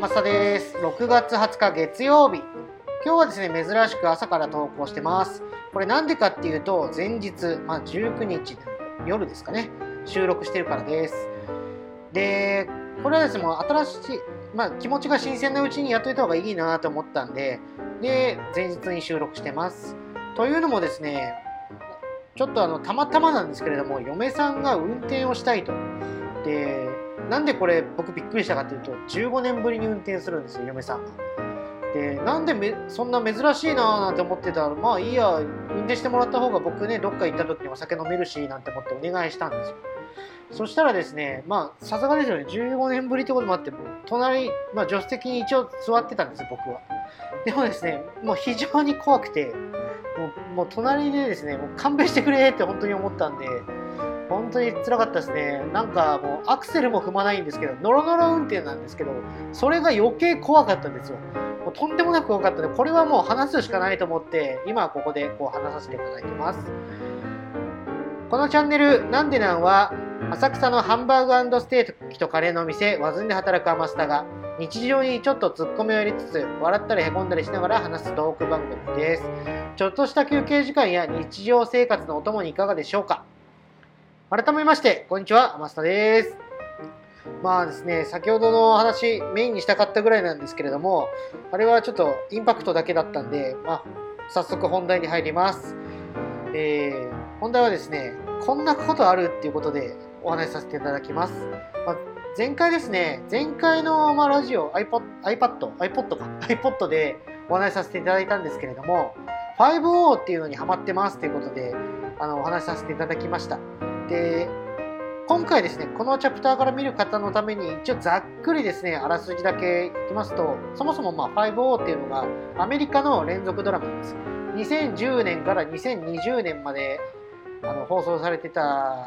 天下です。6月20日月曜日。今日はですね珍しく朝から投稿してます。これなんでかっていうと前日、まあ、19日夜ですかね。収録してるからです。でこれはですねもう新しいまあ、気持ちが新鮮なうちにやっといた方がいいなと思ったんでで前日に収録してます。というのもですねちょっとあのたまたまなんですけれども嫁さんが運転をしたいと。でなんでこれ僕びっくりしたかっていうと15年ぶりに運転するんですよ嫁さんが。でなんでめそんな珍しいなーなんて思ってたらまあいいや運転してもらった方が僕ねどっか行った時にお酒飲めるしなんて思ってお願いしたんですよ。そしたらですね、まあ、さすがですよね、15年ぶりってこともあって、隣、まあ、助手席に一応座ってたんですよ、僕は。でもですね、もう非常に怖くて、もうもう隣でですね、もう勘弁してくれって本当に思ったんで、本当に辛かったですね。なんかもうアクセルも踏まないんですけど、ノロノロ運転なんですけど、それが余計怖かったんですよ。もうとんでもなく怖かったので、これはもう話すしかないと思って、今ここでこう話させていただいてます。このチャンネル、なんでなんは、浅草のハンバーグステーキとカレーのお店、ワズンで働くアマスタが、日常にちょっとツッコミを入れつつ、笑ったりへこんだりしながら話すトーク番組です。ちょっとした休憩時間や日常生活のお供にいかがでしょうか？改めまして、こんにちは、マスタです。まあですね、先ほどの話、メインにしたかったぐらいなんですけれども、あれはちょっとインパクトだけだったんで、まあ、早速本題に入ります。えー、本題はですね、こんなことあるっていうことでお話しさせていただきます。まあ、前回ですね、前回の、まあ、ラジオ、iPod、iPad、iPod か、iPod でお話しさせていただいたんですけれども、5O っていうのにハマってますということで、あの、お話しさせていただきました。で、今回ですね、このチャプターから見る方のために、一応ざっくりですね、あらすじだけいきますと、そもそもま 5O っていうのがアメリカの連続ドラマなんです。2010年から2020年まであの放送されてた、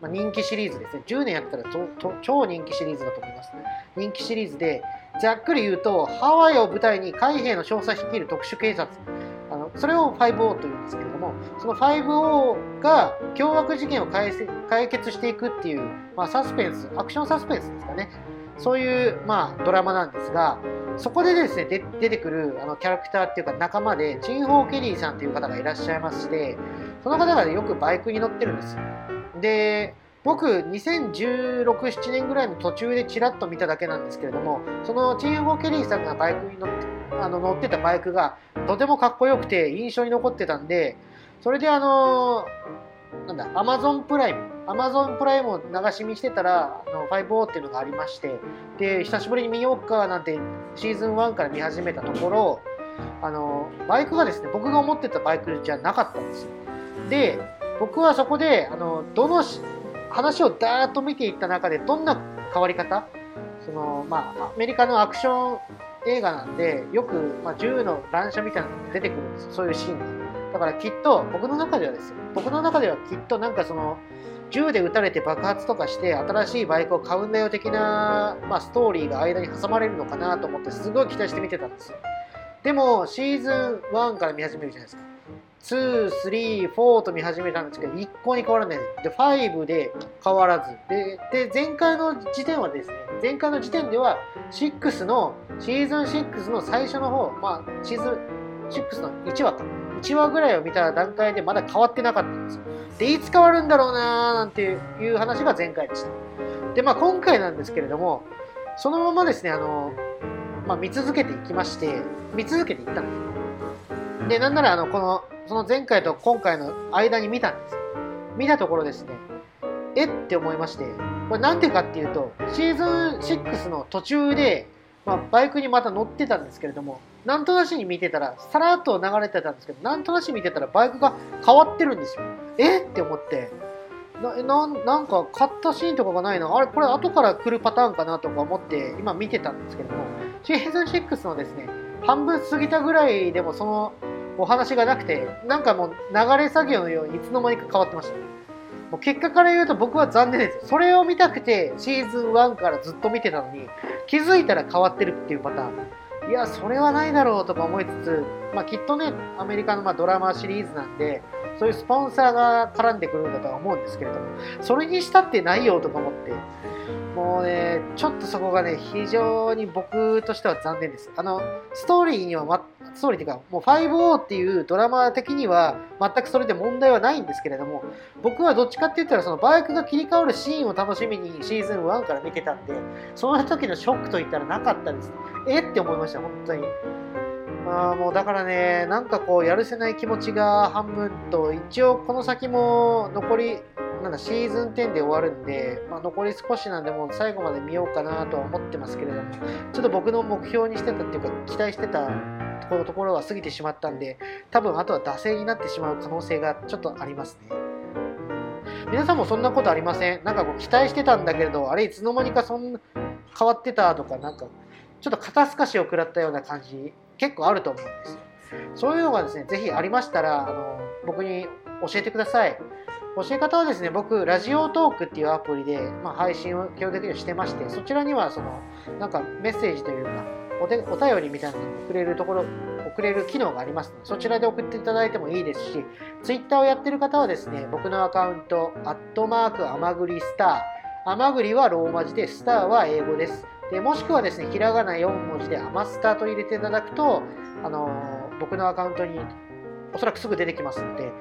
ま、人気シリーズですね。10年やったら超人気シリーズだと思いますね。人気シリーズで、ざっくり言うと、ハワイを舞台に海兵の少佐率いる特殊警察、それを 5O というんですけれどもその 5O が凶悪事件を解決していくっていう、まあ、サスペンスアクションサスペンスですかね。そういう、まあ、ドラマなんですがそこでですねで出てくるあのキャラクターっていうか仲間でチン・ホー・ケリーさんという方がいらっしゃいましてその方が、ね、よくバイクに乗ってるんです。で僕2016、7年ぐらいの途中でちらっと見ただけなんですけれどもそのチン・ホー・ケリーさんがバイクに乗ってあの乗ってたバイクがとてもかっこよくて印象に残ってたんで、それであのなんだ、アマゾンプライム、アマゾンプライムを流し見してたら、あの 5O っていうのがありまして、で、久しぶりに見ようかなんてシーズン1から見始めたところ、あの、バイクがですね、僕が思ってたバイクじゃなかったんですよ。で、僕はそこで、あの、どの話をダーッと見ていった中で、どんな変わり方？その、まあ、アメリカのアクション映画なんで、よく、まあ、銃の乱射みたいなのが出てくるんですよそういうシーンが。だからきっと、僕の中ではですよ、僕の中ではきっとなんかその、銃で撃たれて爆発とかして新しいバイクを買うんだよ的な、まあ、ストーリーが間に挟まれるのかなと思ってすごい期待して見てたんですよ。でも、シーズン1から見始めるじゃないですか。2、3、4と見始めたんですけど、一向に変わらないです。で、5で変わらず。で、で前回の時点はですね、前回の時点では、6の、シーズン6の最初の方、まあ、シーズン6の1話か。1話ぐらいを見た段階でまだ変わってなかったんですよ。で、いつ変わるんだろうなーなんていう話が前回でした。で、まあ今回なんですけれども、そのままですね、あの、まあ見続けていきまして、見続けていったんです。で、なんならあの、このその前回と今回の間に見たんです。見たところですね、え？って思いまして、これなんでかっていうと、シーズン6の途中で、まあ、バイクにまた乗ってたんですけれども、なんとなしに見てたら、さらっと流れてたんですけど、なんとなし見てたらバイクが変わってるんですよ。え？って思って、なななんか買ったシーンとかがないな、あれ、これ後から来るパターンかなとか思って今見てたんですけども、シーズン6のですね、半分過ぎたぐらいでもそのお話がなくて、なんかもう流れ作業のようにいつの間にか変わってました。もう結果から言うと僕は残念です。それを見たくてシーズン1からずっと見てたのに、気づいたら変わってるっていうパターン。いや、それはないだろうとか思いつつ、まあ、きっとね、アメリカのまドラマシリーズなんで、そういうスポンサーが絡んでくるんだとは思うんですけれども、それにしたってないよとか思って、もうね、ちょっとそこがね、非常に僕としては残念です。あの、ストーリーには、ま、ストーリーっていうか、もう 5O っていうドラマ的には全くそれで問題はないんですけれども、僕はどっちかって言ったら、そのバイクが切り替わるシーンを楽しみにシーズン1から見てたんで、その時のショックといったらなかったです。えって思いました、本当に。まあもうだからね、なんかこうやるせない気持ちが半分と、一応この先も残り、なんだシーズン10で終わるんで、まあ、残り少しなんでもう最後まで見ようかなとは思ってますけれども、ちょっと僕の目標にしてたっていうか、期待してたところところは過ぎてしまったんで、多分あとは惰性になってしまう可能性がちょっとありますね。皆さんもそんなことありません？なんかこう期待してたんだけれど、あれいつの間にかそんな変わってたとか、なんかちょっと肩透かしを食らったような感じ結構あると思うんですよ。そういうのがですね、ぜひありましたら、あの僕に教えてください。教え方はですね、僕、ラジオトークっていうアプリで、まあ、配信を基本的にはしてまして、そちらには、その、なんかメッセージというか、おでお便りみたいなのを送れるところ、送れる機能がありますので、そちらで送っていただいてもいいですし、ツイッターをやってる方はですね、僕のアカウント、アットマーク、アマグリスター、アマグリはローマ字で、スターは英語です。でもしくはですね、ひらがな4文字でアマスターと入れていただくと、あのー、僕のアカウントにおそらくすぐ出てきますので、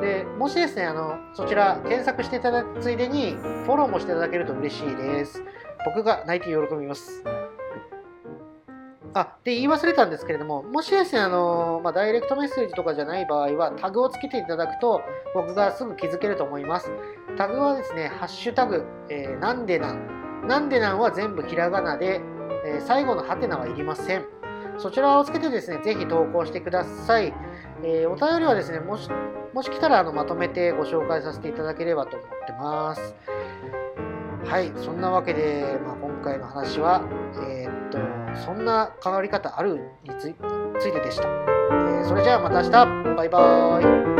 でもしですね、あのそちら検索していただくついでに、フォローもしていただけると嬉しいです。僕が泣いて喜びます。あ、で、言い忘れたんですけれども、もしですね、あの、まあ、ダイレクトメッセージとかじゃない場合は、タグをつけていただくと、僕がすぐ気づけると思います。タグはですね、ハッシュタグ、えー、なんでなんなんでなんは全部ひらがなで、えー、最後のハテナはいりません。そちらをつけてですね、ぜひ投稿してください。えー、お便りはですね、もし、もし来たらあのまとめてご紹介させていただければと思ってます。はい、そんなわけで、まあ、今回の話は、えー、っと、そんな変わり方あるについてでした。えー、それじゃあまた明日バイバーイ